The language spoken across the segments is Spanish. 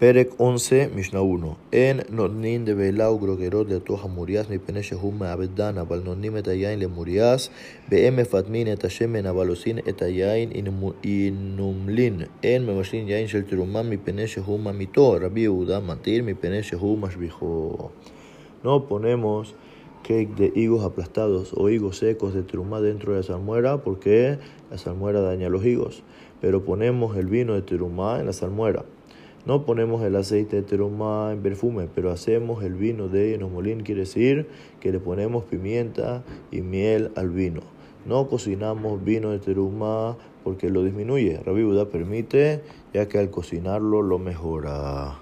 Perek 11, Mishnah 1. En notnin de belau grogerot de toja murias mi pene shehum me'abedan aval notnim et hayain le murias be'em mefatmin et hashemen avalosin et hayain inumlin en memashlin yain shel terumam mi pene shehum mito Rabbi Yehuda matir mi pene shehum mashbijo. No ponemos cake de higos aplastados o higos secos de terumá dentro de la salmuera porque la salmuera daña los higos. Pero ponemos el vino de terumá en la salmuera. No ponemos el aceite de terumá en perfume, pero hacemos el vino de enomolín, quiere decir que le ponemos pimienta y miel al vino. No cocinamos vino de terumá porque lo disminuye. Rabbi Buda permite, ya que al cocinarlo lo mejora.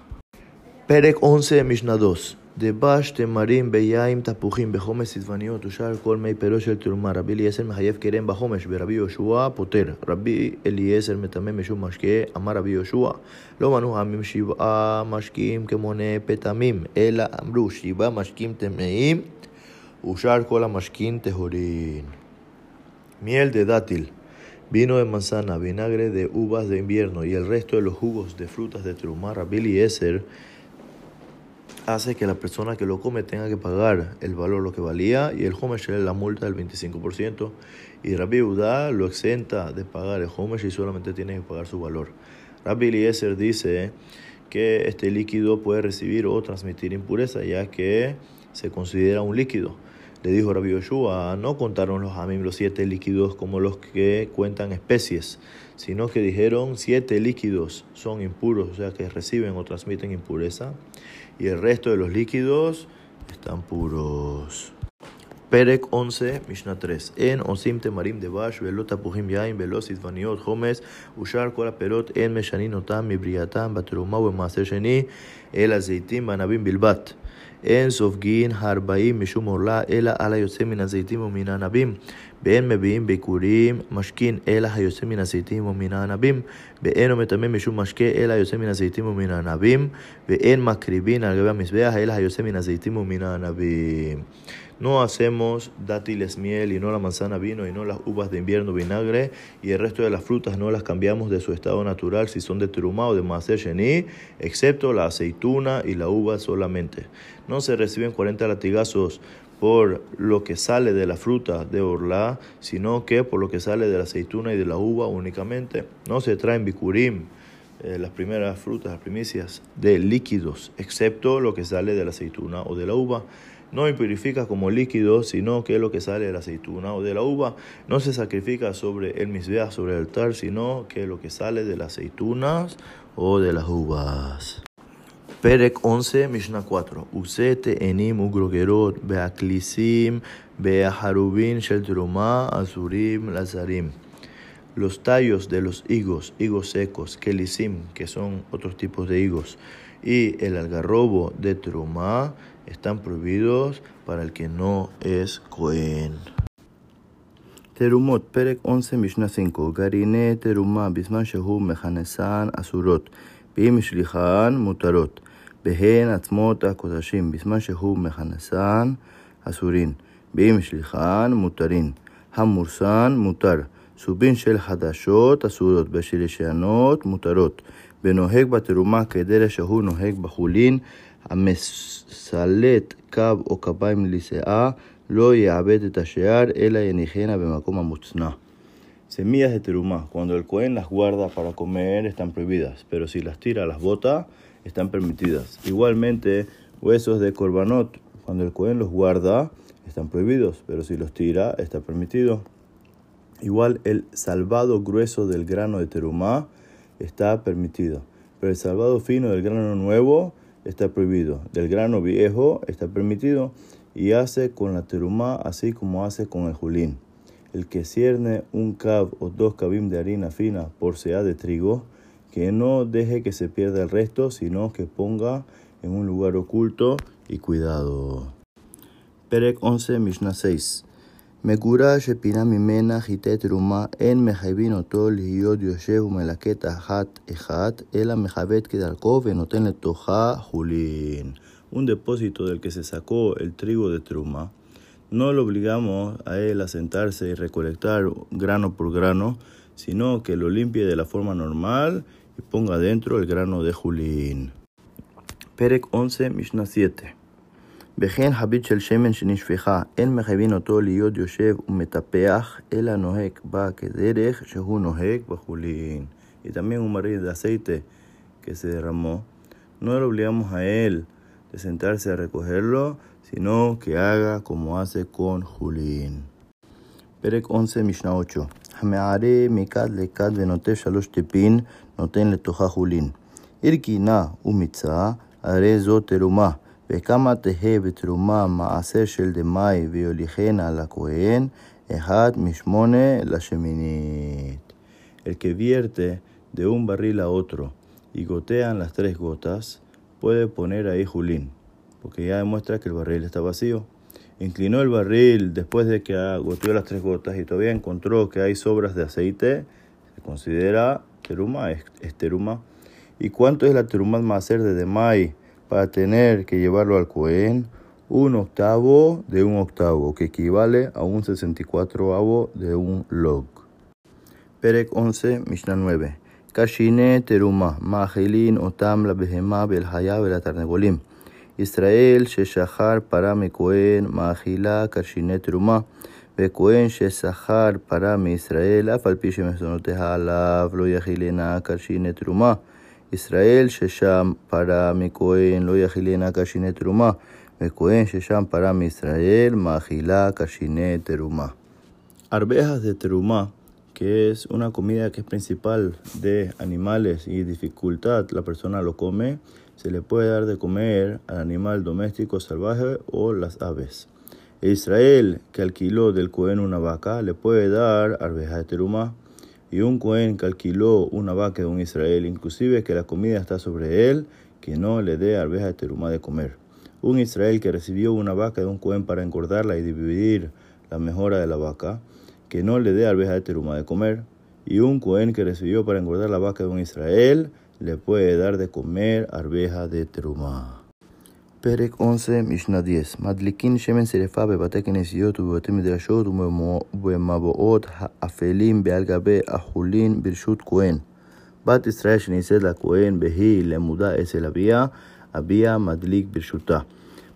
Perek 11, Mishnah 2. דבש תמרים ביין תפוחים בחומש צדבניות ושאר כל מי פירו של תרומה רבי אליעזר מחייב קרן בחומש ורבי יהושע פוטר רבי אליעזר מטמא משום משקה אמר רבי יהושע לא מנו העמים שבעה משקיעים כמונה פטמים אלא אמרו שבעה משקיעים טמאים ושאר כל המשקיעים טהורין de dátil vino de manzana, vinagre de uvas de invierno y el resto de los jugos de frutas de Trumar, Rabbi Eliezer hace que la persona que lo come tenga que pagar el valor lo que valía y el homesh la multa del 25% y Rabbi Udá lo exenta de pagar el homesh y solamente tiene que pagar su valor. Rabbi Eliezer dice que este líquido puede recibir o transmitir impureza ya que se considera un líquido. Le dijo Rabbi Yoshua, no contaron los amim los siete líquidos como los que cuentan especies, sino que dijeron siete líquidos son impuros, o sea que reciben o transmiten impureza, y el resto de los líquidos están puros. Perek 11, Mishnah 3. En osim temarim devash, velo tapuhim yain, velo sitvaniot, homes, ushar kol perot, en meshanin otam, mibriatam, bateruma, maaser sheni, el azeitim, banabim bilbat. אין סופגין הרבעים משום עורלה, אלא על היוצא מן הזיתים ומן הענבים. ואין מביאים ביכורים משכין, אלא היוצא מן הזיתים ומן הענבים. ואין מטמא משום משקה, אלא היוצא מן הזיתים ומן הענבים. ואין מקריבין על גבי המזבח, אלא היוצא מן הזיתים ומן הענבים. No hacemos dátiles miel y no la manzana vino y no las uvas de invierno vinagre y el resto de las frutas no las cambiamos de su estado natural si son de terumá o de sheni, excepto la aceituna y la uva solamente. No se reciben 40 latigazos por lo que sale de la fruta de orla, sino que por lo que sale de la aceituna y de la uva únicamente. No se traen bicurim, eh, las primeras frutas, las primicias de líquidos, excepto lo que sale de la aceituna o de la uva no impurifica como líquido, sino que lo que sale de la aceituna o de la uva. No se sacrifica sobre el misbeach, sobre el altar, sino que lo que sale de las aceitunas o de las uvas. Perek 11, Mishnah 4. Usete enim ugrogerot beaklisim beaharubin shel azurim lazarim. Los tallos de los higos, higos secos, kelisim, que son otros tipos de higos, y el algarrobo de trumá están prohibidos para el que no es Cohen. Terumot, Perek 11, Mishnah 5. Garine terumá, bisman shehu mechanesan asurot. Bim shlichan mutarot. Behen atzmot akodashim, bisman shehu mechanesan asurin. Bim shlichan mutarin. Hamursan mutar. סובין של חדשות אסורות, בשלשנות מותרות. ונוהג בתרומה כדרך שהוא נוהג בחולין, המסלט קו או כפיים לסאה, לא יעבד את השאר, אלא יניחנה במקום המוצנע. Semillas de terumá, cuando el cohen las guarda para comer están prohibidas, pero si las tira, las bota, están permitidas. Igualmente, huesos de corbanot, cuando el cohen los guarda, están prohibidos, pero si los tira, está permitido. Igual el salvado grueso del grano de terumá está permitido, pero el salvado fino del grano nuevo está prohibido. Del grano viejo está permitido y hace con la terumá así como hace con el julín. El que cierne un cab o dos cabim de harina fina por sea de trigo, que no deje que se pierda el resto, sino que ponga en un lugar oculto y cuidado. Perek 11, Mishnah 6. מגורה שפינה ממנה חיטי תרומה, אין מחייבים אותו להיות יושב ומלקט אחת אחת, אלא מכבד כדרכו ונותן לתוכה חולין. Un depósito del que se sacó el trigo de truma, no lo obligamos a él a sentarse y recolectar grano por grano, sino que lo limpie de la forma normal y ponga dentro el grano de julín. Perek 11, Mishnah 7. וכן habit של שמן שנשפכה, אין מחייבים אותו להיות יושב ומטפח, אלא נוהג בה כדרך שהוא נוהג בחולין. Le obligamos a él de sentarse a recogerlo, sino que haga como hace con Julín. Perek 11, Mishnah 8. המערה מכד לכד ונוטף שלוש טיפין, נותן לתוכה חולין. הרכינה ומיצה, הרי זו תרומה. וכמה תהא בתרומה מעשר של דמאי ויוליכנה לכהן, אחד משמונה לשמינית. El que vierte de un barril a otro y gotean las tres gotas, puede poner ahí julín, porque ya demuestra que el barril está vacío. Inclinó el barril después de que goteó las tres gotas y todavía encontró que hay sobras de aceite, se considera teruma, es, teruma. ¿Y cuánto es la teruma macer de Demai para tener que llevarlo al Cohen? Un octavo de un octavo, que equivale a un 64avo de un log. Perek 11, Mishnah 9. Kashine teruma, mahilin otam la behema bel haya tarnegolim. ישראל ששחר פרה מכהן מאכילה קרשיני תרומה, וכהן ששכר פרה מישראל, אף על פי שמזונותיה עליו לא יכילנה קרשיני תרומה. ישראל ששם פרה מכהן לא יכילנה קרשיני תרומה, וכהן ששם פרה מישראל מאכילה קרשיני תרומה. Arvejas de teruma, que es una comida que es principal de animales y dificultad, la persona lo come, se le puede dar de comer al animal doméstico salvaje o las aves. Israel, que alquiló del Cohen una vaca, le puede dar arveja de teruma. Y un Cohen que alquiló una vaca de un Israel, inclusive que la comida está sobre él, que no le dé arveja de teruma de comer. Un Israel que recibió una vaca de un Cohen para engordarla y dividir la mejora de la vaca, que no le dé arveja de teruma de comer. Y un Cohen que recibió para engordar la vaca de un Israel, le puede dar de comer arveja de teruma. פרק 11, משנה 10 מדליקין שמן שרפה בבתי כנסיות ובבתי מדרשות ובמבואות האפלים בעל גבי החולין ברשות כהן. בת ישראל שנישאת לכהן והיא למודה אצל אביה, אביה מדליק ברשותה.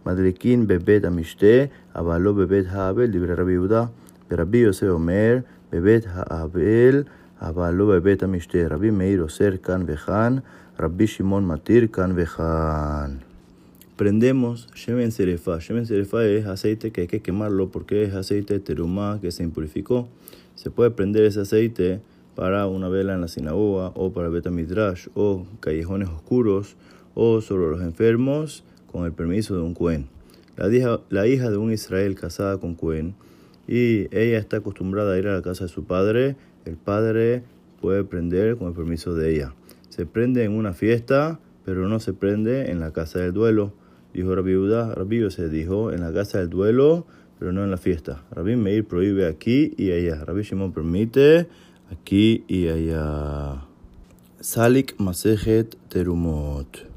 מדליקין בבית המשתה, אבל לא בבית האבל, דברי רבי יהודה. ורבי יוסף אומר, בבית האבל אבל לא בבית המשתה. רבי מאיר אוסר כאן וכאן, רבי שמעון מתיר כאן וכאן. Prendemos Shemen Serefa. Shemen Serefa es aceite que hay que quemarlo porque es aceite de terumá que se impurificó. Se puede prender ese aceite para una vela en la sinagoga o para Beta Midrash o callejones oscuros o sobre los enfermos con el permiso de un Cohen. La hija, la hija de un Israel casada con Cohen y ella está acostumbrada a ir a la casa de su padre el padre puede prender con el permiso de ella. Se prende en una fiesta, pero no se prende en la casa del duelo. Dijo Rabbi Uda, Rabbi se dijo en la casa del duelo, pero no en la fiesta. Rabbi Meir prohíbe aquí y allá. Rabbi Shimon permite aquí y allá. Salik Masejet Terumot.